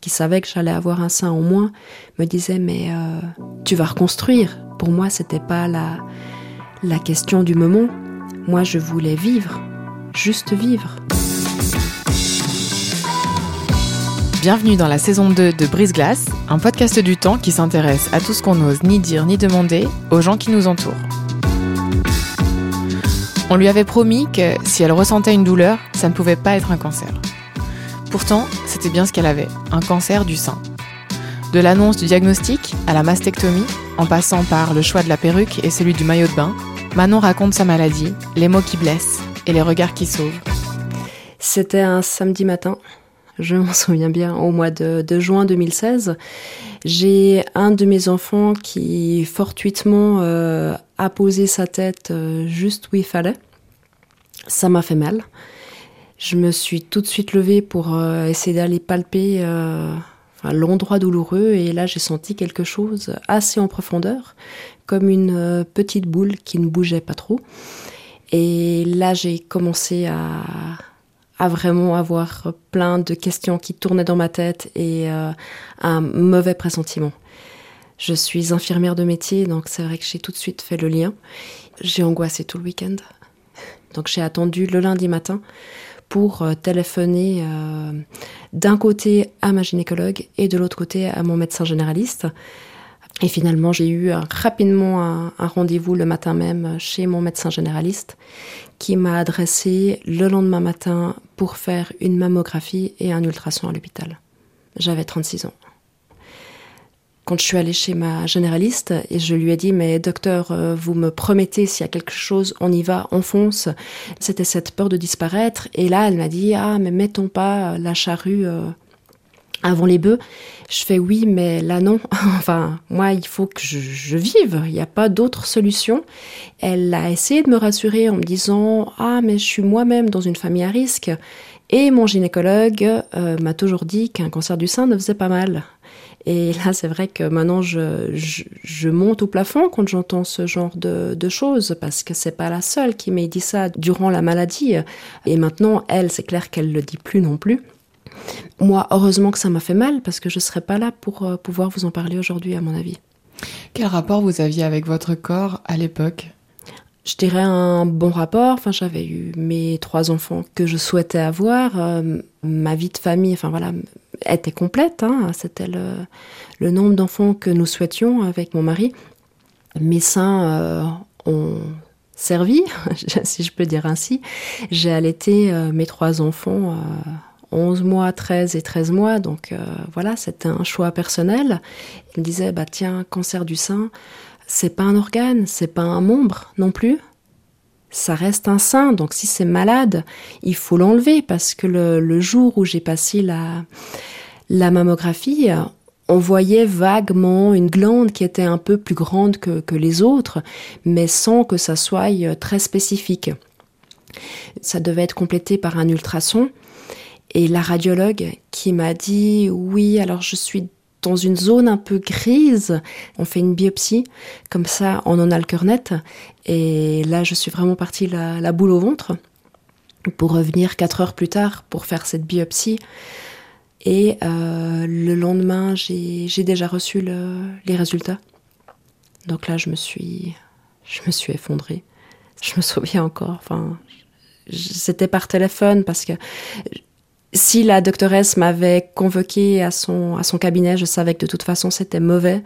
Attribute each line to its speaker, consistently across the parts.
Speaker 1: qui savait que j'allais avoir un sein au moins, me disait mais euh, tu vas reconstruire. Pour moi, c'était pas la, la question du moment. Moi, je voulais vivre, juste vivre.
Speaker 2: Bienvenue dans la saison 2 de Brise Glace, un podcast du temps qui s'intéresse à tout ce qu'on n'ose ni dire ni demander aux gens qui nous entourent. On lui avait promis que si elle ressentait une douleur, ça ne pouvait pas être un cancer. Pourtant, c'était bien ce qu'elle avait, un cancer du sein. De l'annonce du diagnostic à la mastectomie, en passant par le choix de la perruque et celui du maillot de bain, Manon raconte sa maladie, les mots qui blessent et les regards qui sauvent.
Speaker 1: C'était un samedi matin, je m'en souviens bien, au mois de, juin 2016. J'ai un de mes enfants qui fortuitement euh, a posé sa tête euh, juste où il fallait. Ça m'a fait mal. Je me suis tout de suite levée pour euh, essayer d'aller palper euh, l'endroit douloureux et là j'ai senti quelque chose assez en profondeur, comme une euh, petite boule qui ne bougeait pas trop. Et là j'ai commencé à, à vraiment avoir plein de questions qui tournaient dans ma tête et un mauvais pressentiment. Je suis infirmière de métier, donc c'est vrai que j'ai tout de suite fait le lien. J'ai angoissé tout le week-end. Donc j'ai attendu le lundi matin pour euh, téléphoner euh, d'un côté à ma gynécologue et de l'autre côté à mon médecin généraliste. Et finalement, j'ai eu rapidement un, rendez-vous le matin même chez mon médecin généraliste qui m'a adressé le lendemain matin pour faire une mammographie et un ultrason à l'hôpital. J'avais 36 ans quand je suis allée chez ma généraliste et je lui ai dit mais docteur euh, vous me promettez s'il y a quelque chose on y va on fonce. C'était cette peur de disparaître. Et là elle m'a dit ah mais mettons pas la charrue euh, avant les bœufs. Je fais oui mais là non. Enfin moi il faut que je, vive. Il n'y a pas d'autre solution. Elle a essayé de me rassurer en me disant ah mais je suis moi-même dans une famille à risque. Et mon gynécologue euh, m'a toujours dit qu'un cancer du sein ne faisait pas mal et là, c'est vrai que maintenant, je, je, monte au plafond quand j'entends ce genre de, de, choses, parce que c'est pas la seule qui m'a dit ça durant la maladie. Et maintenant, elle, c'est clair qu'elle le dit plus non plus. Moi, heureusement que ça m'a fait mal, parce que je serais pas là pour euh, pouvoir vous en parler aujourd'hui, à mon avis.
Speaker 2: Quel rapport vous aviez avec votre corps à l'époque?
Speaker 1: Je dirais un bon rapport. Enfin, j'avais eu mes trois enfants que je souhaitais avoir. Euh, ma vie de famille, enfin voilà, était complète. Hein. C'était le, nombre d'enfants que nous souhaitions avec mon mari. Mes seins euh, ont servi, si je peux dire ainsi. J'ai allaité euh, mes trois enfants 11 mois, 13 et 13 mois. Donc voilà, c'était un choix personnel. Il me disait, bah tiens, cancer du sein c'est pas un organe, c'est pas un membre non plus. Ça reste un sein, donc si c'est malade, il faut l'enlever parce que le, jour où j'ai passé la, la mammographie, on voyait vaguement une glande qui était un peu plus grande que, que les autres, mais sans que ça soit très spécifique. Ça devait être complété par un ultrason. Et la radiologue qui m'a dit oui, alors je suis dans une zone un peu grise. On fait une biopsie, comme ça on en a le cœur net. Et là, je suis vraiment partie la, boule au ventre pour revenir quatre heures plus tard pour faire cette biopsie. Et euh, le lendemain, j'ai déjà reçu les résultats. Donc là, je me suis, je me suis effondrée. Je me souviens encore. Enfin, c'était par téléphone parce que si la doctoresse m'avait convoqué à son, à son cabinet, je savais que de toute façon c'était mauvais.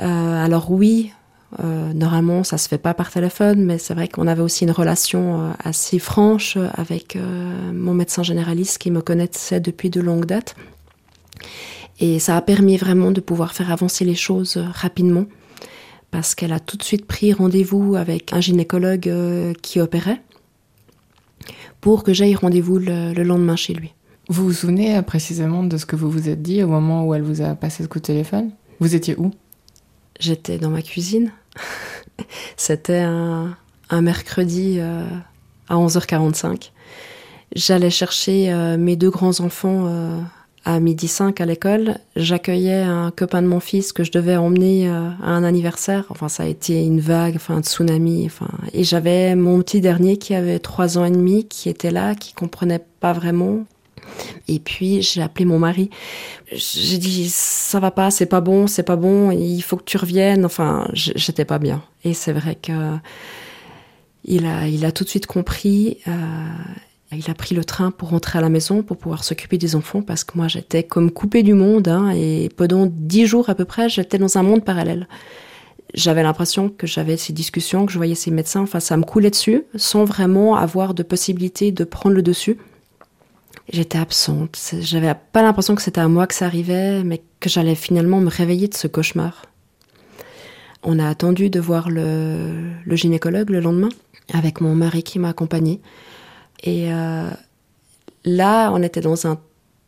Speaker 1: Euh, alors oui, Euh, normalement, ça se fait pas par téléphone, mais c'est vrai qu'on avait aussi une relation euh, assez franche avec euh, mon médecin généraliste qui me connaissait depuis de longues dates. Et ça a permis vraiment de pouvoir faire avancer les choses rapidement parce qu'elle a tout de suite pris rendez-vous avec un gynécologue qui opérait pour que j'aille rendez-vous le lendemain chez lui.
Speaker 2: Vous vous souvenez précisément de ce que vous vous êtes dit au moment où elle vous a passé ce coup de téléphone? Vous étiez où?
Speaker 1: J'étais dans ma cuisine. C'était un, mercredi euh, à 11h45. J'allais chercher euh, mes deux grands-enfants euh, à midi 5 à l'école. J'accueillais un copain de mon fils que je devais emmener à un anniversaire. Enfin, ça a été une vague, enfin, un tsunami. Enfin, et j'avais mon petit dernier qui avait trois ans et demi, qui était là, qui comprenait pas vraiment. Et puis j'ai appelé mon mari. J'ai dit ça va pas, c'est pas bon, c'est pas bon, il faut que tu reviennes. Enfin, j'étais pas bien. Et c'est vrai que il a, il a tout de suite compris. Euh, il a pris le train pour rentrer à la maison pour pouvoir s'occuper des enfants parce que moi j'étais comme coupée du monde hein, et pendant dix jours à peu près j'étais dans un monde parallèle. J'avais l'impression que j'avais ces discussions, que je voyais ces médecins, enfin ça me coulait dessus sans vraiment avoir de possibilité de prendre le dessus. J'étais absente. J'avais pas l'impression que c'était à moi que ça arrivait, mais que j'allais finalement me réveiller de ce cauchemar. On a attendu de voir le, gynécologue le lendemain, avec mon mari qui m'a accompagnée. Et euh, là, on était dans un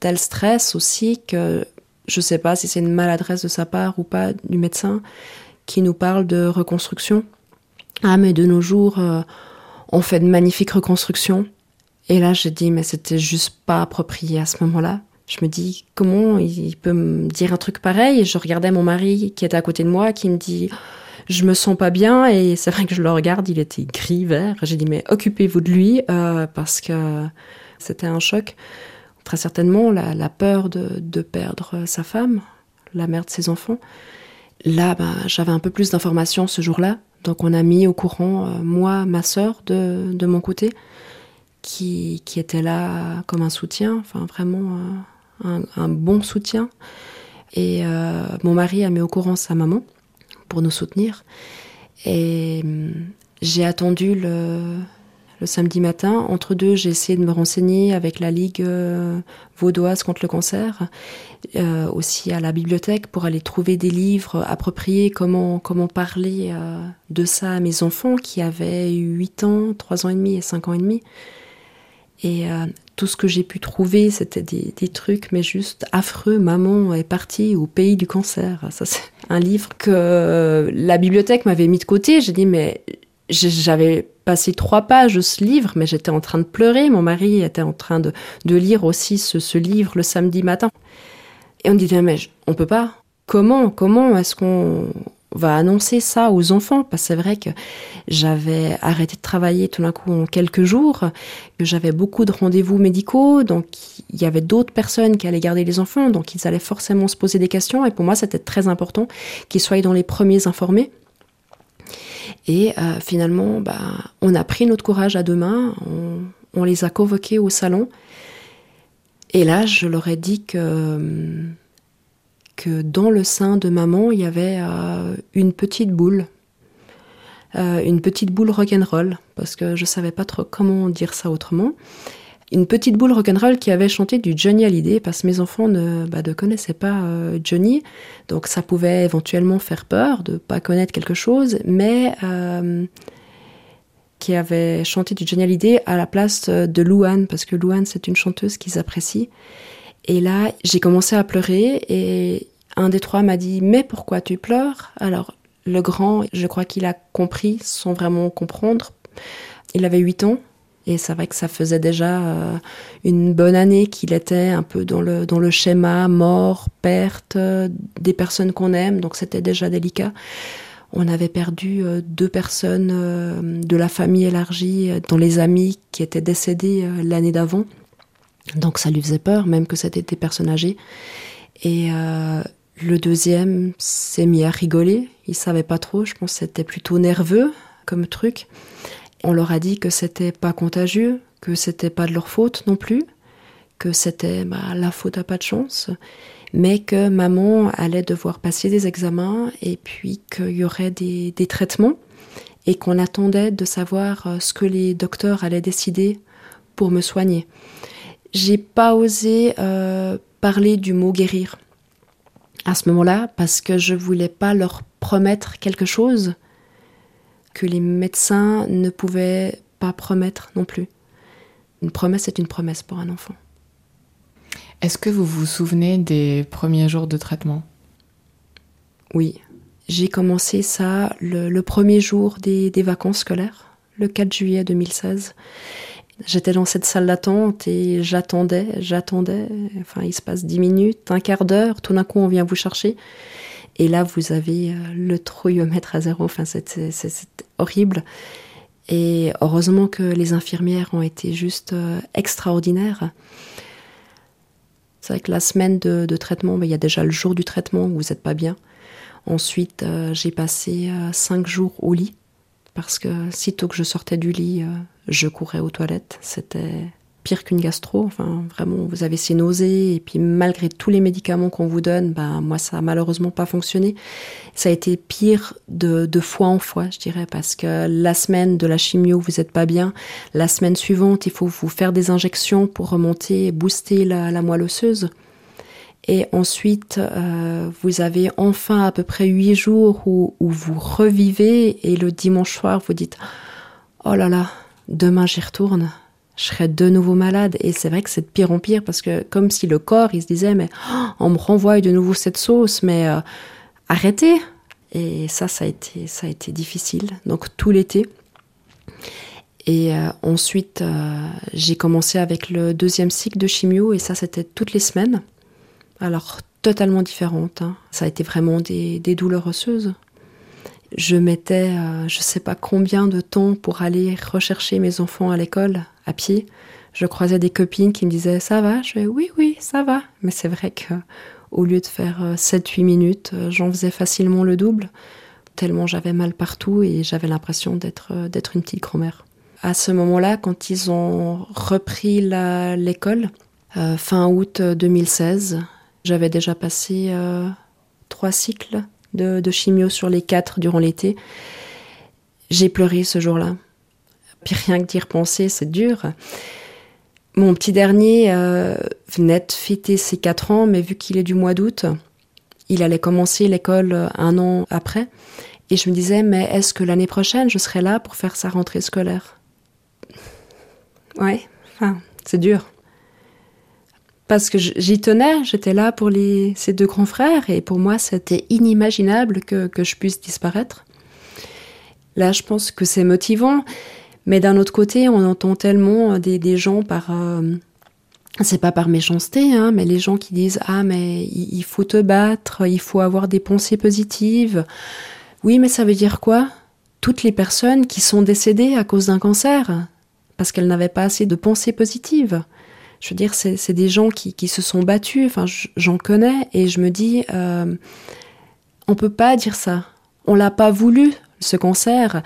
Speaker 1: tel stress aussi que je sais pas si c'est une maladresse de sa part ou pas du médecin qui nous parle de reconstruction. Ah, mais de nos jours, euh, on fait de magnifiques reconstructions. Et là, j'ai dit, mais c'était juste pas approprié à ce moment-là. Je me dis, comment il peut me dire un truc pareil? Je regardais mon mari qui était à côté de moi, qui me dit, je me sens pas bien. Et c'est vrai que je le regarde, il était gris, vert. J'ai dit, mais occupez-vous de lui, euh, parce que c'était un choc. Très certainement, la, peur de, perdre sa femme, la mère de ses enfants. Là, bah, j'avais un peu plus d'informations ce jour-là. Donc on a mis au courant, euh, moi, ma sœur, de, de mon côté qui, était là comme un soutien, enfin vraiment euh, un, bon soutien. Et euh, mon mari a mis au courant sa maman pour nous soutenir. Et hum, j'ai attendu le, le, samedi matin. Entre deux, j'ai essayé de me renseigner avec la Ligue euh, vaudoise contre le cancer, aussi à la bibliothèque pour aller trouver des livres appropriés, comment, comment parler de ça à mes enfants qui avaient 8 ans, 3 ans et demi et 5 ans et demi. Et euh, tout ce que j'ai pu trouver, c'était des, trucs, mais juste affreux. Maman est partie au pays du cancer. Ça, c'est un livre que la bibliothèque m'avait mis de côté. J'ai dit, mais j'avais passé trois pages de ce livre, mais j'étais en train de pleurer. Mon mari était en train de, lire aussi ce, ce, livre le samedi matin. Et on me disait, mais on peut pas. Comment, comment est-ce qu'on va annoncer ça aux enfants parce que c'est vrai que j'avais arrêté de travailler tout d'un coup en quelques jours, que j'avais beaucoup de rendez-vous médicaux, donc il y avait d'autres personnes qui allaient garder les enfants, donc ils allaient forcément se poser des questions et pour moi c'était très important qu'ils soient dans les premiers informés. Et euh, finalement, bah, on a pris notre courage à deux mains, on, les a convoqués au salon. Et là, je leur ai dit que hum, que dans le sein de maman, il y avait euh, une petite boule. Euh, une petite boule rock'n'roll, parce que je savais pas trop comment dire ça autrement. Une petite boule rock'n'roll qui avait chanté du Johnny Hallyday, parce que mes enfants ne, bah, ne connaissaient pas euh, Johnny, donc ça pouvait éventuellement faire peur de pas connaître quelque chose, mais qui avait chanté du Johnny Hallyday à la place de Louane, parce que Louane c'est une chanteuse qu'ils apprécient. Et là, j'ai commencé à pleurer et un des trois m'a dit Mais pourquoi tu pleures? Alors, le grand, je crois qu'il a compris sans vraiment comprendre. Il avait 8 ans et c'est vrai que ça faisait déjà euh, une bonne année qu'il était un peu dans le, dans le schéma mort, perte des personnes qu'on aime, donc c'était déjà délicat. On avait perdu euh, deux personnes euh, de la famille élargie, dont les amis qui étaient décédés l'année d'avant. Donc ça lui faisait peur, même que c'était des personnes âgées. Et euh, le deuxième s'est mis à rigoler. Il savait pas trop. Je pense c'était plutôt nerveux comme truc. On leur a dit que c'était pas contagieux, que c'était pas de leur faute non plus, que c'était bah, la faute à pas de chance, mais que maman allait devoir passer des examens et puis qu'il y aurait des, des traitements et qu'on attendait de savoir euh, ce que les docteurs allaient décider pour me soigner. J'ai pas osé euh, parler du mot guérir à ce moment-là parce que je voulais pas leur promettre quelque chose que les médecins ne pouvaient pas promettre non plus. Une promesse est une promesse pour un enfant.
Speaker 2: Est-ce que vous vous souvenez des premiers jours de traitement?
Speaker 1: Oui, j'ai commencé ça le, premier jour des, vacances scolaires, le 4 juillet 2016. J'étais dans cette salle d'attente et j'attendais, j'attendais. Enfin, il se passe dix minutes, un quart d'heure, tout d'un coup on vient vous chercher. Et là, vous avez euh, le trouillomètre à zéro. Enfin, c'est horrible. Et heureusement que les infirmières ont été juste euh, extraordinaires. C'est vrai que la semaine de, traitement, il y a déjà le jour du traitement où vous n'êtes pas bien. Ensuite, euh, j'ai passé cinq jours au lit parce que sitôt que je sortais du lit, je courais aux toilettes. C'était pire qu'une gastro. Enfin, vraiment, vous avez ces nausées et puis malgré tous les médicaments qu'on vous donne, ben moi ça a malheureusement pas fonctionné. Ça a été pire de, de fois en fois, je dirais, parce que la semaine de la chimio, vous êtes pas bien. La semaine suivante, il faut vous faire des injections pour remonter, booster la, moelle osseuse. Et ensuite, euh, vous avez enfin à peu près huit jours où, vous revivez et le dimanche soir, vous dites Oh là là, demain j'y retourne, je serai de nouveau malade. Et c'est vrai que c'est de pire en pire parce que comme si le corps, il se disait Mais oh, on me renvoie de nouveau cette sauce, mais euh, arrêtez. Et ça, ça a été, ça a été difficile. Donc tout l'été. Et euh, ensuite, euh, j'ai commencé avec le deuxième cycle de chimio et ça, c'était toutes les semaines alors totalement différente. Hein. Ça a été vraiment des, douleurs osseuses. Je mettais, euh, je ne sais pas combien de temps pour aller rechercher mes enfants à l'école à pied. Je croisais des copines qui me disaient ça va? Je fais oui oui ça va. Mais c'est vrai que au lieu de faire 7-8 euh, minutes, euh, j'en faisais facilement le double, tellement j'avais mal partout et j'avais l'impression d'être d'être une petite grand-mère. À ce moment-là, quand ils ont repris l'école, fin août 2016, j'avais déjà passé euh, trois cycles de, chimio sur les quatre durant l'été. J'ai pleuré ce jour-là. Puis rien que d'y repenser, c'est dur. Mon petit dernier euh, venait de fêter ses quatre ans, mais vu qu'il est du mois d'août, il allait commencer l'école un an après. Et je me disais, mais est-ce que l'année prochaine, je serai là pour faire sa rentrée scolaire? Ouais, c'est dur parce que j'y tenais, j'étais là pour les, ces deux grands frères et pour moi c'était inimaginable que, je puisse disparaître. Là je pense que c'est motivant, mais d'un autre côté on entend tellement des, des gens par... Euh, c'est pas par méchanceté, hein, mais les gens qui disent ah mais il faut te battre, il faut avoir des pensées positives. Oui, mais ça veut dire quoi? Toutes les personnes qui sont décédées à cause d'un cancer parce qu'elles n'avaient pas assez de pensées positives. Je veux dire, c'est des gens qui, se sont battus. Enfin, j'en connais et je me dis, euh, on peut pas dire ça. On l'a pas voulu, ce cancer.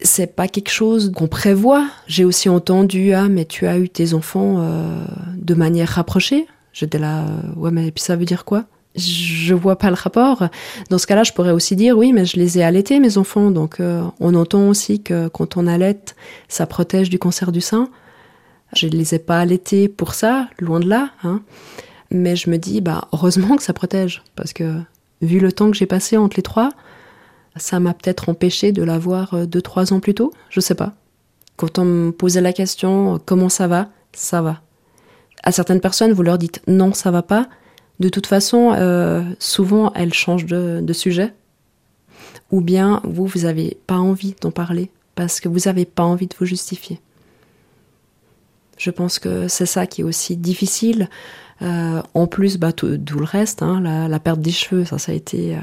Speaker 1: C'est pas quelque chose qu'on prévoit. J'ai aussi entendu, ah, mais tu as eu tes enfants euh, de manière rapprochée. J'étais là, euh, ouais, mais puis ça veut dire quoi? Je vois pas le rapport. Dans ce cas-là, je pourrais aussi dire oui, mais je les ai allaités mes enfants. Donc, euh, on entend aussi que quand on allaite, ça protège du cancer du sein. Je ne les ai pas allaités pour ça, loin de là. Hein. Mais je me dis, bah, heureusement que ça protège. Parce que, vu le temps que j'ai passé entre les trois, ça m'a peut-être empêché de l'avoir euh, deux, trois ans plus tôt. Je sais pas. Quand on me posait la question, euh, comment ça va Ça va. À certaines personnes, vous leur dites non, ça va pas. De toute façon, euh, souvent, elles changent de, de, sujet. Ou bien, vous, vous n'avez pas envie d'en parler parce que vous n'avez pas envie de vous justifier. Je pense que c'est ça qui est aussi difficile. Euh, en plus, bah, tout, le reste, hein, la, perte des cheveux, ça, a été. Euh,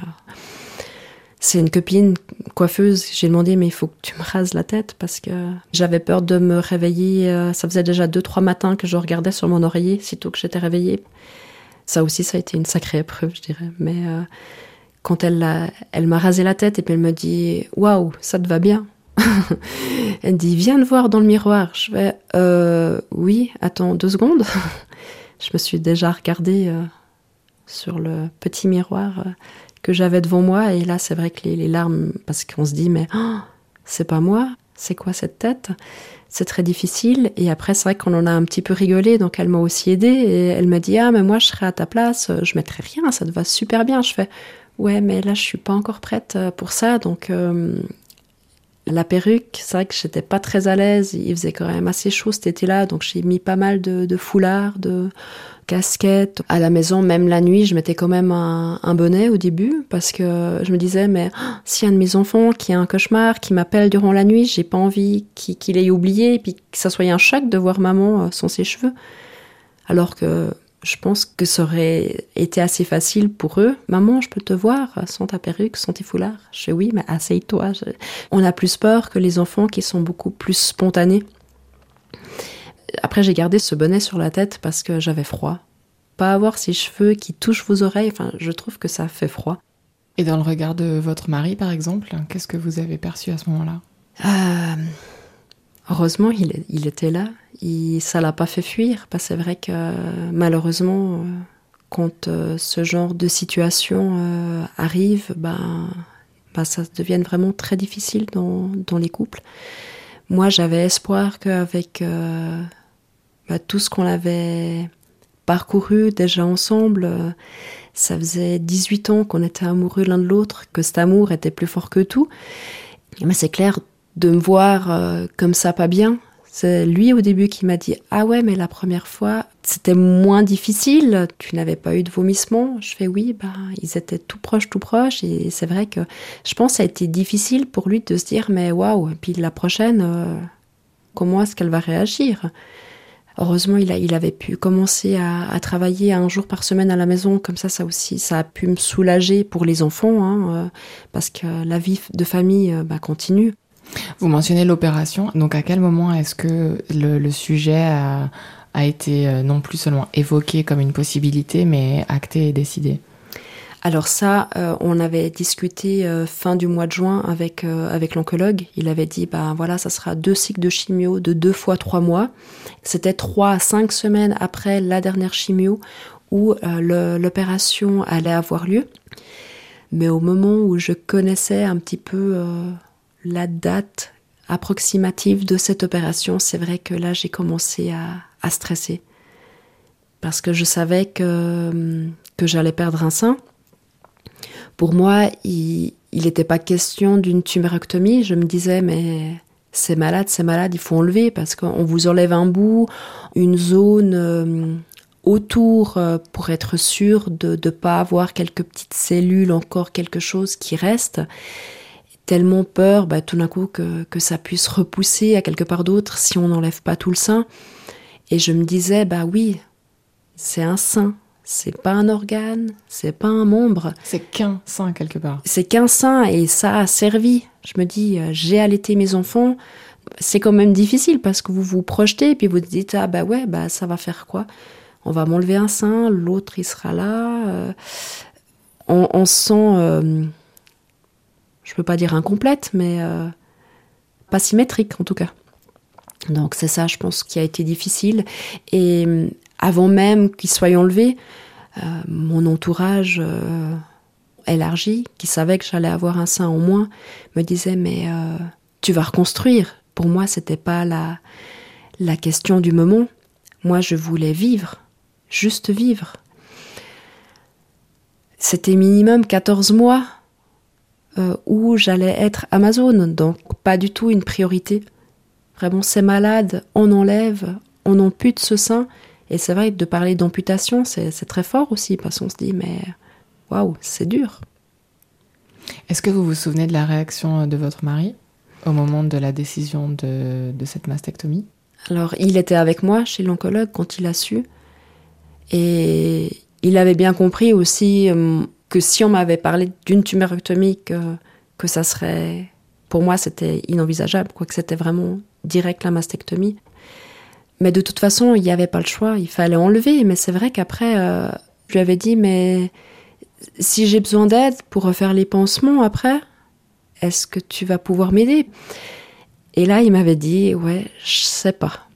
Speaker 1: c'est une copine coiffeuse. J'ai demandé, mais il faut que tu me rases la tête parce que j'avais peur de me réveiller. Euh, ça faisait déjà deux, trois matins que je regardais sur mon oreiller, sitôt que j'étais réveillée. Ça aussi, ça a été une sacrée épreuve, je dirais. Mais quand elle, elle m'a rasé la tête et puis elle me dit, waouh, ça te va bien. Elle dit viens te voir dans le miroir. Je vais euh, oui, attends deux secondes. je me suis déjà regardée euh, sur le petit miroir euh, que j'avais devant moi et là c'est vrai que les, larmes parce qu'on se dit mais oh, c'est pas moi, c'est quoi cette tête? C'est très difficile. Et après, c'est vrai qu'on en a un petit peu rigolé, donc elle m'a aussi aidée. Et elle m'a dit, ah, mais moi, je serais à ta place, je mettrais rien, ça te va super bien. Je fais, ouais, mais là, je suis pas encore prête pour ça. Donc, la perruque, c'est vrai que j'étais pas très à l'aise. Il faisait quand même assez chaud cet été-là, donc j'ai mis pas mal de, foulards, de casquettes. À la maison, même la nuit, je mettais quand même un, bonnet au début parce que je me disais, mais oh, si un de mes enfants qui a un cauchemar, qui m'appelle durant la nuit, j'ai pas envie qu'il ait oublié et puis que ça soit un choc de voir maman euh, sans ses cheveux. Alors que je pense que ça aurait été assez facile pour eux. Maman, je peux te voir sans ta perruque, sans tes foulards Je dis oui, mais asseye-toi. On a plus peur que les enfants qui sont beaucoup plus spontanés. Après, j'ai gardé ce bonnet sur la tête parce que j'avais froid. Pas avoir ces cheveux qui touchent vos oreilles, enfin, je trouve que ça fait froid.
Speaker 2: Et dans le regard de votre mari, par exemple, qu'est-ce que vous avez perçu à ce moment-là?
Speaker 1: Euh, Heureusement, il, il, était là. Il, ça l'a pas fait fuir, parce que c'est vrai que malheureusement, euh, quand euh, ce genre de situation euh, arrive, ben, ça devient vraiment très difficile dans, les couples. Moi, j'avais espoir qu'avec tout ce qu'on avait parcouru déjà ensemble, ça faisait 18 ans qu'on était amoureux l'un de l'autre, que cet amour était plus fort que tout. Mais c'est clair, de me voir comme ça pas bien. C'est lui au début qui m'a dit Ah ouais, mais la première fois, c'était moins difficile, tu n'avais pas eu de vomissement. Je fais Oui, bah, ils étaient tout proches, tout proches. Et c'est vrai que je pense que ça a été difficile pour lui de se dire Mais waouh, puis la prochaine, euh, comment est-ce qu'elle va réagir? Heureusement, il, a, il avait pu commencer à, travailler un jour par semaine à la maison, comme ça, ça aussi, ça a pu me soulager pour les enfants, hein, euh, parce que la vie de famille bah, continue.
Speaker 2: Vous mentionnez l'opération, donc à quel moment est-ce que le, sujet a, été euh, non plus seulement évoqué comme une possibilité, mais acté et décidé?
Speaker 1: Alors ça, euh, on avait discuté euh, fin du mois de juin avec avec l'oncologue. Il avait dit, bah voilà, ça sera deux cycles de chimio de deux fois trois mois. C'était trois à cinq semaines après la dernière chimio où l'opération allait avoir lieu. Mais au moment où je connaissais un petit peu la date approximative de cette opération, c'est vrai que là j'ai commencé à, stresser. Parce que je savais que, que j'allais perdre un sein. Pour moi, il n'était pas question d'une tumérectomie. Je me disais, mais c'est malade, c'est malade, il faut enlever parce qu'on vous enlève un bout, une zone euh, autour euh, pour être sûr de ne pas avoir quelques petites cellules, encore quelque chose qui reste tellement peur, bah, tout d'un coup, que, que, ça puisse repousser à quelque part d'autre si on n'enlève pas tout le sein. Et je me disais, bah oui, c'est un sein, c'est pas un organe, c'est pas un membre.
Speaker 2: C'est qu'un sein quelque part.
Speaker 1: C'est qu'un sein et ça a servi. Je me dis, euh, j'ai allaité mes enfants. C'est quand même difficile parce que vous vous projetez et puis vous dites, ah bah ouais, bah ça va faire quoi? On va m'enlever un sein, l'autre il sera là. Euh, on, on, sent. Euh, je peux pas dire incomplète, mais euh, pas symétrique en tout cas. Donc c'est ça, je pense, qui a été difficile. Et euh, avant même qu'il soit enlevé, euh, mon entourage élargi, qui savait que j'allais avoir un sein en moins, me disait mais tu vas reconstruire. Pour moi, c'était pas la la question du moment. Moi, je voulais vivre, juste vivre. C'était minimum 14 mois euh, où j'allais être Amazon, donc pas du tout une priorité. Vraiment, c'est malade, on enlève, on ampute ce sein. Et c'est vrai, de parler d'amputation, c'est très fort aussi, parce qu'on se dit, mais waouh, c'est dur.
Speaker 2: Est-ce que vous vous souvenez de la réaction de votre mari au moment de la décision de, de cette mastectomie?
Speaker 1: Alors, il était avec moi chez l'oncologue quand il a su. Et il avait bien compris aussi euh, que si on m'avait parlé d'une tumérectomie, que, que ça serait. Pour moi, c'était inenvisageable, quoi, que c'était vraiment direct la mastectomie. Mais de toute façon, il n'y avait pas le choix, il fallait enlever. Mais c'est vrai qu'après, euh, je lui avais dit, mais si j'ai besoin d'aide pour refaire les pansements après, est-ce que tu vas pouvoir m'aider? Et là, il m'avait dit, ouais, je sais pas.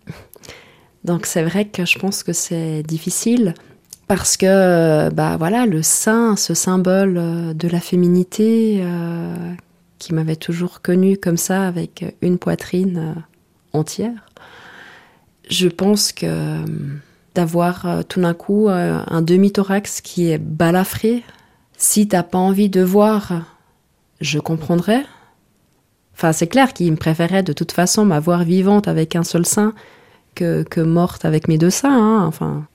Speaker 1: Donc c'est vrai que je pense que c'est difficile parce que, bah voilà, le sein, ce symbole euh, de la féminité, euh, qui m'avait toujours connue comme ça, avec une poitrine euh, entière, je pense que d'avoir tout d'un coup un demi-thorax qui est balafré, si t'as pas envie de voir, je comprendrais. Enfin, c'est clair qu'il me préférait de toute façon m'avoir vivante avec un seul sein que, morte avec mes deux seins. Hein. Enfin,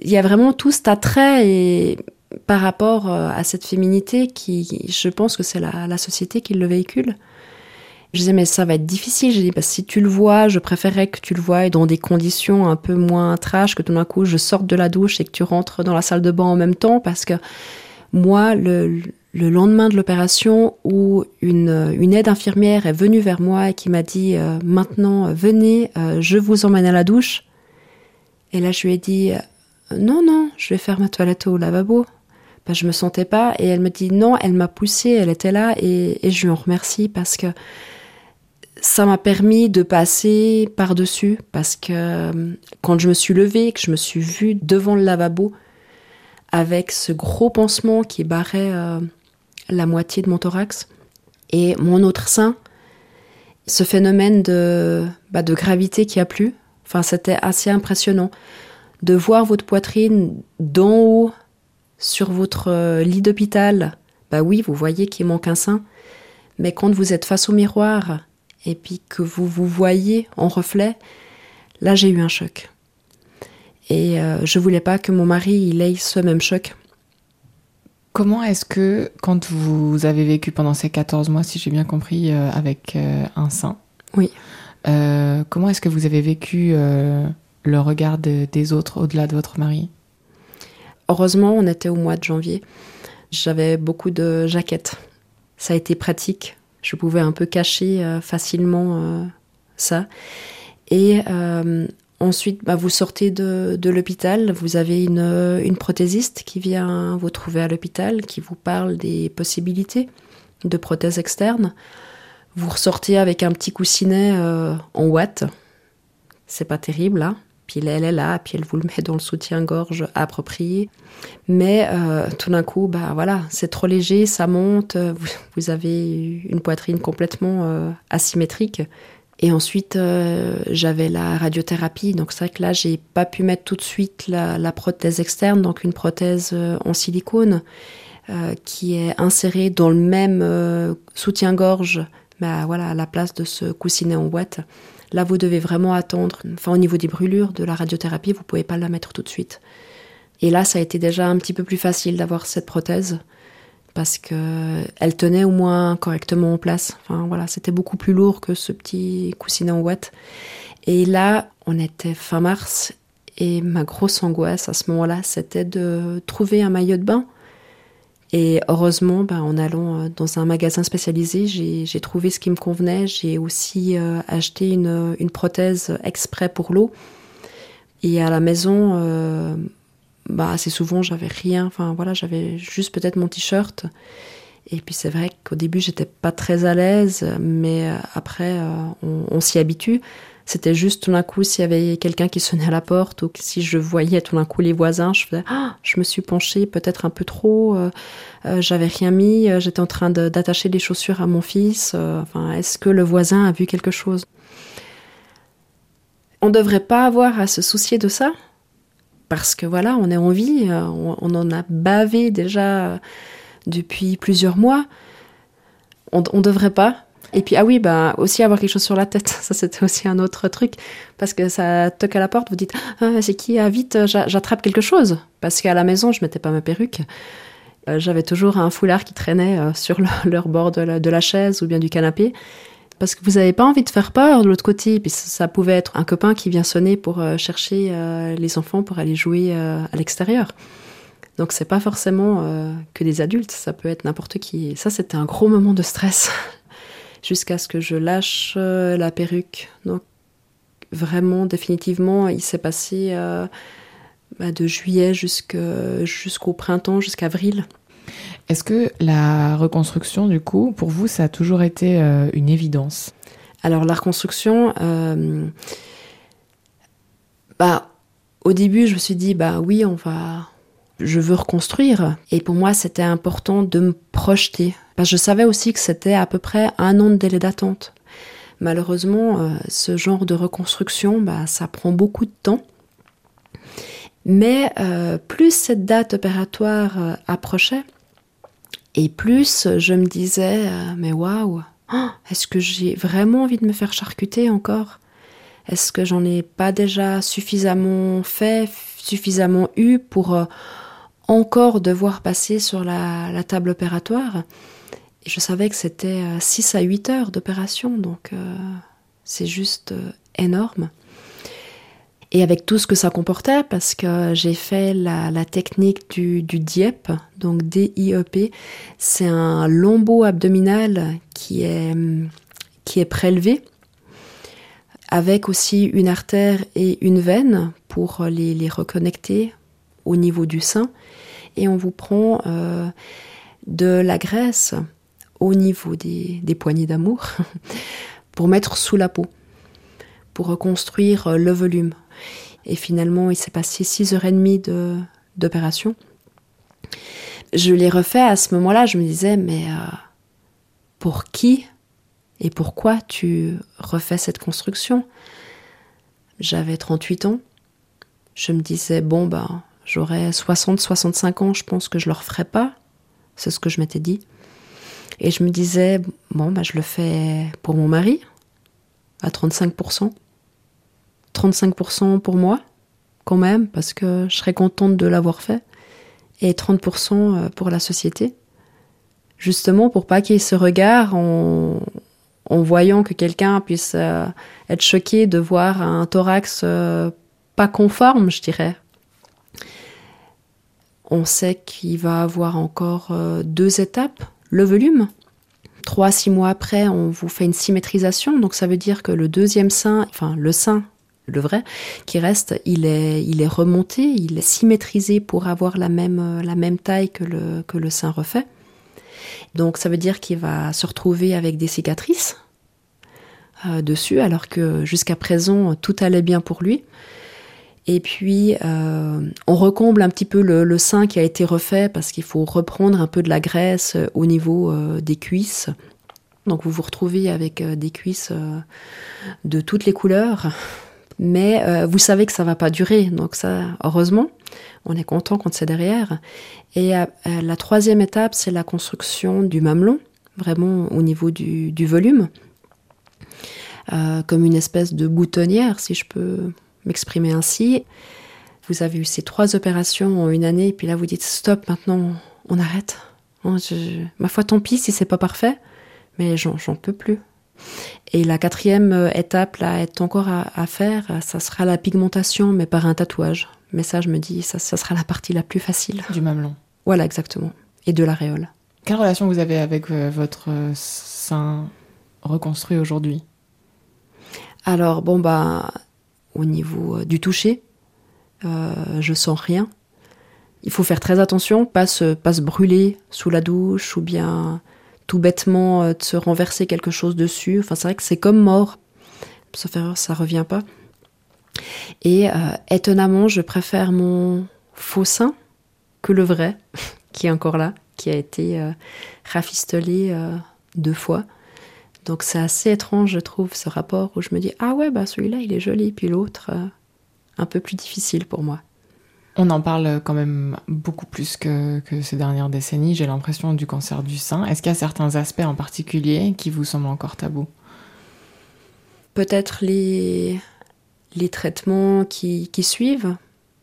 Speaker 1: il y a vraiment tout cet attrait et par rapport euh, à cette féminité qui, je pense que c'est la, société qui le véhicule. Je disais, mais ça va être difficile. J'ai dit, bah, si tu le vois, je préférerais que tu le vois dans des conditions un peu moins trash, que tout d'un coup je sorte de la douche et que tu rentres dans la salle de bain en même temps, parce que moi, le, le lendemain de l'opération, où une, une, aide infirmière est venue vers moi et qui m'a dit, euh, maintenant, venez, euh, je vous emmène à la douche. Et là, je lui ai dit, non, non, je vais faire ma toilette au lavabo. Ben, je me sentais pas et elle me dit non, elle m'a poussée, elle était là et, je lui en remercie parce que ça m'a permis de passer par-dessus parce que euh, quand je me suis levée, que je me suis vue devant le lavabo avec ce gros pansement qui barrait euh, la moitié de mon thorax et mon autre sein, ce phénomène de, bah, de gravité qui a plu, enfin c'était assez impressionnant de voir votre poitrine d'en haut sur votre euh, lit d'hôpital. Bah oui, vous voyez qu'il manque un sein. Mais quand vous êtes face au miroir et puis que vous vous voyez en reflet, là j'ai eu un choc. Et euh, je voulais pas que mon mari il ait ce même choc.
Speaker 2: Comment est-ce que, quand vous avez vécu pendant ces 14 mois, si j'ai bien compris, euh, avec un sein,
Speaker 1: oui.
Speaker 2: comment est-ce que vous avez vécu le regard des autres au-delà de votre mari
Speaker 1: Heureusement, on était au mois de janvier. J'avais beaucoup de jaquettes. Ça a été pratique. Je pouvais un peu cacher euh, facilement euh, ça. Et euh, ensuite, bah, vous sortez de, l'hôpital, vous avez une, prothésiste qui vient vous trouver à l'hôpital, qui vous parle des possibilités de prothèses externes. Vous ressortez avec un petit coussinet en watts. C'est pas terrible, là. Hein puis elle est là, puis elle vous le met dans le soutien-gorge approprié. Mais euh, tout d'un coup, bah voilà, c'est trop léger, ça monte, vous, avez une poitrine complètement euh, asymétrique. Et ensuite, euh, j'avais la radiothérapie, donc c'est vrai que là, j'ai pas pu mettre tout de suite la, prothèse externe, donc une prothèse en silicone qui est insérée dans le même soutien-gorge, bah voilà, à la place de ce coussinet en ouate. Là, vous devez vraiment attendre. Enfin, au niveau des brûlures de la radiothérapie, vous pouvez pas la mettre tout de suite. Et là, ça a été déjà un petit peu plus facile d'avoir cette prothèse parce que elle tenait au moins correctement en place. Enfin voilà, c'était beaucoup plus lourd que ce petit coussinet en ouate. Et là, on était fin mars et ma grosse angoisse à ce moment-là, c'était de trouver un maillot de bain et heureusement, ben, en allant euh, dans un magasin spécialisé, j'ai trouvé ce qui me convenait. J'ai aussi euh, acheté une, prothèse exprès pour l'eau. Et à la maison, euh, bah, assez souvent, j'avais rien. Enfin voilà, j'avais juste peut-être mon t-shirt. Et puis c'est vrai qu'au début, j'étais pas très à l'aise, mais après, on s'y habitue. C'était juste tout d'un coup, s'il y avait quelqu'un qui sonnait à la porte ou si je voyais tout d'un coup les voisins, je ah, je me suis penchée peut-être un peu trop, euh, euh, j'avais rien mis, euh, j'étais en train d'attacher les chaussures à mon fils. enfin, est-ce que le voisin a vu quelque chose? On ne devrait pas avoir à se soucier de ça? Parce que voilà, on est en vie, on, on en a bavé déjà depuis plusieurs mois. On ne devrait pas, et puis, ah oui, bah, aussi avoir quelque chose sur la tête. Ça, c'était aussi un autre truc. Parce que ça toque à la porte, vous dites, ah, c'est qui? Ah, vite, j'attrape quelque chose. Parce qu'à la maison, je mettais pas ma perruque. Euh, j'avais toujours un foulard qui traînait euh, sur le, leur bord de la, de la, chaise ou bien du canapé. Parce que vous n'avez pas envie de faire peur de l'autre côté. Puis ça pouvait être un copain qui vient sonner pour euh, chercher les enfants pour aller jouer à l'extérieur. Donc c'est pas forcément que des adultes, ça peut être n'importe qui. Ça, c'était un gros moment de stress. jusqu'à ce que je lâche euh, la perruque. Donc vraiment, définitivement, il s'est passé euh, bah, de juillet jusqu'au printemps, jusqu'à avril.
Speaker 2: Est-ce que la reconstruction, du coup, pour vous, ça a toujours été euh, une évidence?
Speaker 1: Alors la reconstruction, euh, bah, au début, je me suis dit, bah oui, on va, je veux reconstruire. Et pour moi, c'était important de me projeter. Parce que je savais aussi que c'était à peu près un an de délai d'attente. Malheureusement, euh, ce genre de reconstruction, bah, ça prend beaucoup de temps. Mais euh, plus cette date opératoire euh, approchait, et plus je me disais, mais waouh, oh, est-ce que j'ai vraiment envie de me faire charcuter encore? Est-ce que j'en ai pas déjà suffisamment fait, suffisamment eu pour encore devoir passer sur la, table opératoire. Et je savais que c'était 6 euh, à 8 heures d'opération, donc euh, c'est juste euh, énorme. Et avec tout ce que ça comportait, parce que j'ai fait la, technique du, DIEP, donc D-I-E-P, c'est un lombo abdominal qui est, qui est prélevé, avec aussi une artère et une veine pour les reconnecter au niveau du sein et on vous prend euh, de la graisse au niveau des, poignées d'amour pour mettre sous la peau, pour reconstruire euh, le volume. Et finalement, il s'est passé 6h30 d'opération. Je l'ai refait à ce moment-là, je me disais, mais euh, pour qui et pourquoi tu refais cette construction? J'avais 38 ans. Je me disais, bon, ben, J'aurais 60, 65 ans, je pense que je le referais pas. C'est ce que je m'étais dit. Et je me disais, bon, bah, je le fais pour mon mari, à 35%. 35% pour moi, quand même, parce que je serais contente de l'avoir fait. Et 30% euh, pour la société. Justement, pour pas qu'il y ait ce regard en, en voyant que quelqu'un puisse euh, être choqué de voir un thorax euh, pas conforme, je dirais, on sait qu'il va avoir encore euh, deux étapes, le volume. Trois, six mois après, on vous fait une symétrisation. Donc ça veut dire que le deuxième sein, enfin le sein, le vrai, qui reste, il est, il est remonté, il est symétrisé pour avoir la même, euh, taille que le, que sein refait. Donc ça veut dire qu'il va se retrouver avec des cicatrices euh, dessus, alors que jusqu'à présent, tout allait bien pour lui. Et puis, euh, on recomble un petit peu le, sein qui a été refait parce qu'il faut reprendre un peu de la graisse euh, au niveau euh, des cuisses. Donc, vous vous retrouvez avec des cuisses de toutes les couleurs. Mais vous savez que ça va pas durer. Donc, ça, heureusement, on est content quand c'est derrière. Et la troisième étape, c'est la construction du mamelon, vraiment au niveau du volume. comme une espèce de boutonnière, si je peux m'exprimer ainsi. Vous avez eu ces trois opérations en une année, et puis là vous dites stop, maintenant on arrête. Oh, ma foi, tant pis si c'est pas parfait, mais j'en peux plus. Et la quatrième euh, étape là est encore à, faire, ça sera la pigmentation, mais par un tatouage. Mais ça, je me dis, ça, ça sera la partie la plus facile.
Speaker 2: Du mamelon.
Speaker 1: Voilà, exactement. Et de l'aréole.
Speaker 2: Quelle relation vous avez avec euh, votre sein reconstruit aujourd'hui?
Speaker 1: Alors, bon, bah, au niveau euh, du toucher. Euh, je sens rien. Il faut faire très attention, pas se, brûler sous la douche ou bien tout bêtement euh, se renverser quelque chose dessus. Enfin, c'est vrai que c'est comme mort. Sauf erreur, ça revient pas. Et étonnamment, je préfère mon faux sein que le vrai, qui est encore là, qui a été rafistolé deux fois. Donc c'est assez étrange, je trouve, ce rapport où je me dis ah ouais, bah celui-là il est joli, puis l'autre euh, un peu plus difficile pour moi.
Speaker 2: On en parle quand même beaucoup plus que, ces dernières décennies, j'ai l'impression, du cancer du sein. Est-ce qu'il y a certains aspects en particulier qui vous semblent encore tabous?
Speaker 1: Peut-être les, les traitements qui, qui suivent,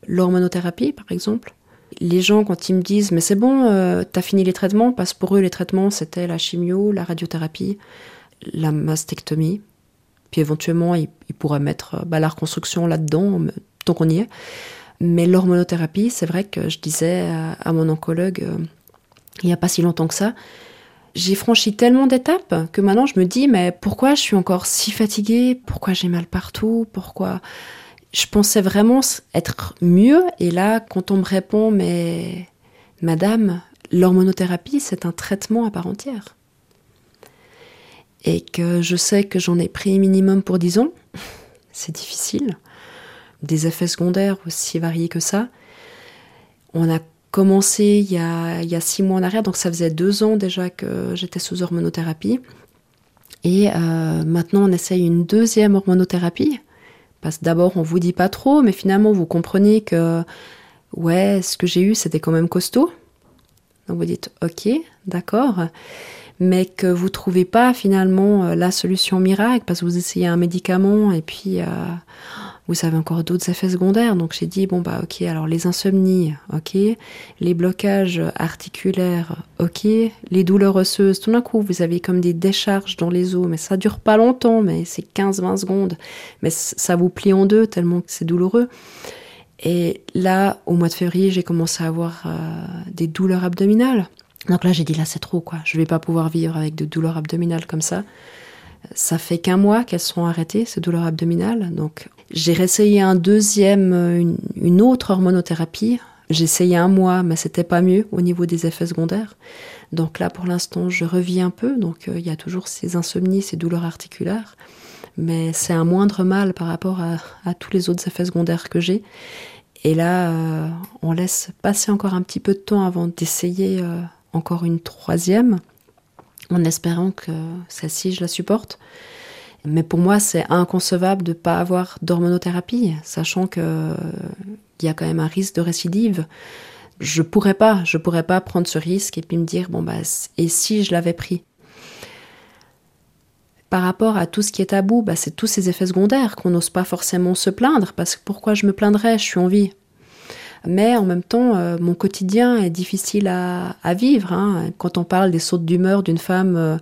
Speaker 1: l'hormonothérapie par exemple. Les gens, quand ils me disent Mais c'est bon, euh, t'as fini les traitements, parce que pour eux, les traitements, c'était la chimio, la radiothérapie la mastectomie. Puis éventuellement, il, pourrait mettre bah, la reconstruction là-dedans, tant qu'on y est. Mais l'hormonothérapie, c'est vrai que je disais à, mon oncologue euh, il n'y a pas si longtemps que ça, j'ai franchi tellement d'étapes que maintenant je me dis mais pourquoi je suis encore si fatiguée? Pourquoi j'ai mal partout? Pourquoi? Je pensais vraiment être mieux et là quand on me répond mais madame, l'hormonothérapie c'est un traitement à part entière. Et que je sais que j'en ai pris minimum pour 10 ans. C'est difficile. Des effets secondaires aussi variés que ça. On a commencé il y a, six mois en arrière, donc ça faisait deux ans déjà que j'étais sous hormonothérapie. Et euh, maintenant, on essaye une deuxième hormonothérapie. Parce que d'abord, on vous dit pas trop, mais finalement, vous comprenez que, ouais, ce que j'ai eu, c'était quand même costaud. Donc vous dites, ok, d'accord mais que vous trouvez pas finalement euh, la solution miracle parce que vous essayez un médicament et puis euh, vous avez encore d'autres effets secondaires. Donc j'ai dit bon bah ok alors les insomnies, ok, les blocages articulaires, ok, les douleurs osseuses. Tout d'un coup vous avez comme des décharges dans les os, mais ça dure pas longtemps, mais c'est 15-20 secondes, mais ça vous plie en deux tellement que c'est douloureux. Et là, au mois de février, j'ai commencé à avoir euh, des douleurs abdominales. Donc là, j'ai dit là, c'est trop, quoi. Je vais pas pouvoir vivre avec de douleurs abdominales comme ça. Ça fait qu'un mois qu'elles sont arrêtées, ces douleurs abdominales. Donc, j'ai réessayé un deuxième, une, autre hormonothérapie. J'ai essayé un mois, mais c'était pas mieux au niveau des effets secondaires. Donc là, pour l'instant, je revis un peu. Donc, euh, il y a toujours ces insomnies, ces douleurs articulaires. Mais c'est un moindre mal par rapport à, tous les autres effets secondaires que j'ai. Et là, euh, on laisse passer encore un petit peu de temps avant d'essayer euh, encore une troisième, en espérant que celle-ci, je la supporte. Mais pour moi, c'est inconcevable de ne pas avoir d'hormonothérapie, sachant qu'il y a quand même un risque de récidive. Je pourrais pas, je pourrais pas prendre ce risque et puis me dire bon bah et si je l'avais pris? Par rapport à tout ce qui est tabou, bah, c'est tous ces effets secondaires qu'on n'ose pas forcément se plaindre parce que pourquoi je me plaindrais? Je suis en vie. Mais en même temps, euh, mon quotidien est difficile à, vivre. Hein. Quand on parle des sautes d'humeur d'une femme euh,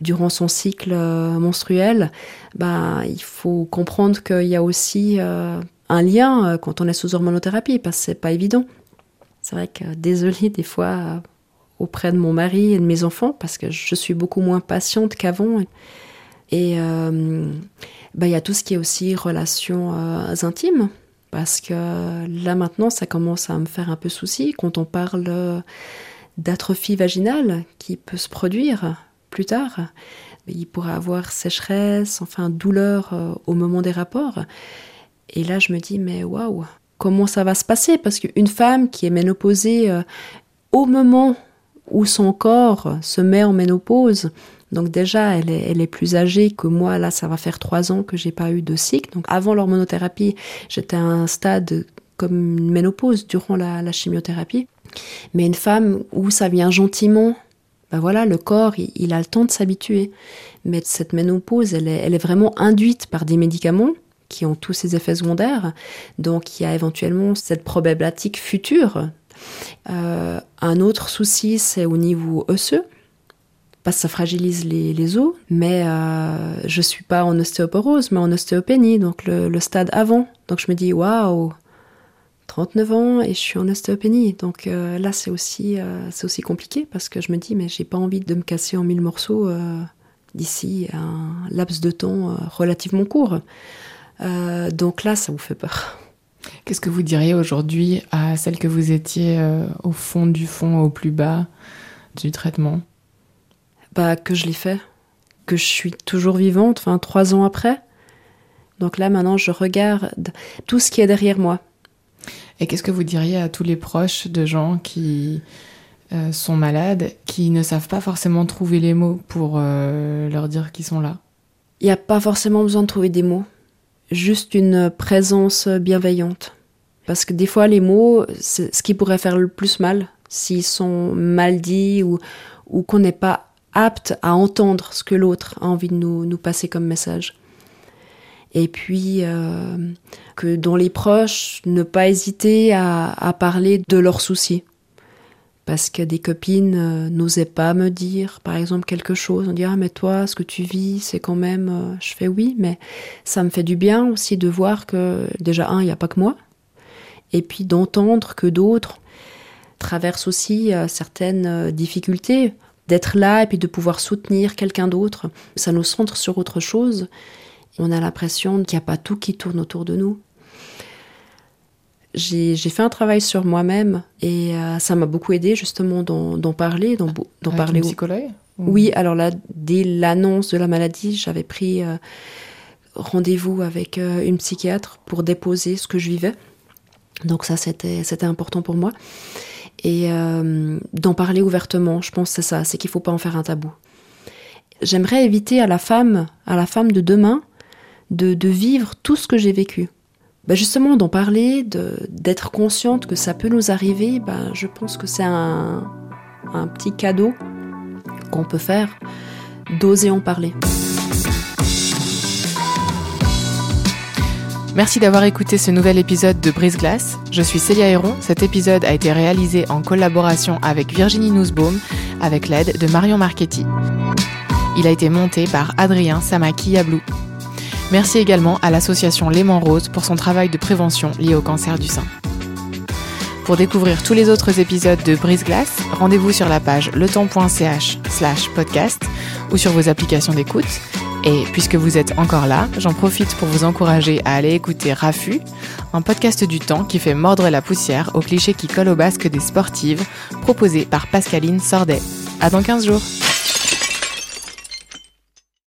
Speaker 1: durant son cycle euh, menstruel, bah, il faut comprendre qu'il y a aussi un lien quand on est sous hormonothérapie, parce que c'est pas évident. C'est vrai que désolée des fois auprès de mon mari et de mes enfants, parce que je suis beaucoup moins patiente qu'avant. Et bah, il y a tout ce qui est aussi relations intimes parce que là maintenant ça commence à me faire un peu souci quand on parle d'atrophie vaginale qui peut se produire plus tard. Il pourrait avoir sécheresse, enfin douleur euh, au moment des rapports. Et là je me dis mais waouh, comment ça va se passer? Parce qu'une femme qui est ménopausée euh, au moment où son corps se met en ménopause, donc déjà, elle est, plus âgée que moi. Là, ça va faire trois ans que j'ai pas eu de cycle. Donc avant l'hormonothérapie, j'étais à un stade comme une ménopause durant la, chimiothérapie. Mais une femme où ça vient gentiment, ben voilà, le corps, il, a le temps de s'habituer. Mais cette ménopause, elle est, vraiment induite par des médicaments qui ont tous ces effets secondaires. Donc il y a éventuellement cette problématique future. Euh, un autre souci, c'est au niveau osseux que ça fragilise les, os, mais euh, je suis pas en ostéoporose, mais en ostéopénie, donc le, stade avant. Donc je me dis, waouh, 39 ans et je suis en ostéopénie. Donc euh, là, c'est aussi, euh, aussi compliqué parce que je me dis, mais j'ai pas envie de me casser en mille morceaux euh, d'ici un laps de temps relativement court. donc là, ça vous fait peur.
Speaker 2: Qu'est-ce que vous diriez aujourd'hui à celle que vous étiez au fond du fond, au plus bas du traitement?
Speaker 1: Que je l'ai fait, que je suis toujours vivante, enfin trois ans après. Donc là maintenant je regarde tout ce qui est derrière moi.
Speaker 2: Et qu'est-ce que vous diriez à tous les proches de gens qui euh, sont malades, qui ne savent pas forcément trouver les mots pour euh, leur dire qu'ils sont là?
Speaker 1: Il n'y a pas forcément besoin de trouver des mots, juste une présence bienveillante. Parce que des fois les mots, c'est ce qui pourrait faire le plus mal, s'ils sont mal dits ou, ou qu'on n'est pas apte à entendre ce que l'autre a envie de nous, nous, passer comme message. Et puis euh, que dans les proches, ne pas hésiter à, parler de leurs soucis. Parce que des copines euh, n'osaient pas me dire, par exemple, quelque chose. On dit Ah, mais toi, ce que tu vis, c'est quand même. Euh, je fais oui, mais ça me fait du bien aussi de voir que, déjà, un, il n'y a pas que moi. Et puis d'entendre que d'autres traversent aussi certaines difficultés d'être là et puis de pouvoir soutenir quelqu'un d'autre. Ça nous centre sur autre chose. On a l'impression qu'il n'y a pas tout qui tourne autour de nous. J'ai fait un travail sur moi-même et euh, ça m'a beaucoup aidé justement d'en parler, d'en parler.
Speaker 2: Psychologue
Speaker 1: Oui, alors là, dès l'annonce de la maladie, j'avais pris euh, rendez-vous avec euh, une psychiatre pour déposer ce que je vivais. Donc ça, c'était important pour moi. Et euh, d'en parler ouvertement, je pense que c'est ça, c'est qu'il faut pas en faire un tabou. J'aimerais éviter à la femme, à la femme de demain, de, vivre tout ce que j'ai vécu. Ben justement, d'en parler, d'être consciente que ça peut nous arriver, ben, je pense que c'est un, un petit cadeau qu'on peut faire, d'oser en parler.
Speaker 2: Merci d'avoir écouté ce nouvel épisode de Brise Glace. Je suis Célia Héron. Cet épisode a été réalisé en collaboration avec Virginie Nussbaum, avec l'aide de Marion Marchetti. Il a été monté par Adrien Samaki Yablou. Merci également à l'association Léman Rose pour son travail de prévention lié au cancer du sein. Pour découvrir tous les autres épisodes de Brise Glace, rendez-vous sur la page letemps.ch slash podcast ou sur vos applications d'écoute. Et puisque vous êtes encore là, j'en profite pour vous encourager à aller écouter Rafu, un podcast du temps qui fait mordre la poussière aux clichés qui collent au basque des sportives, proposé par Pascaline Sordet. À dans 15 jours!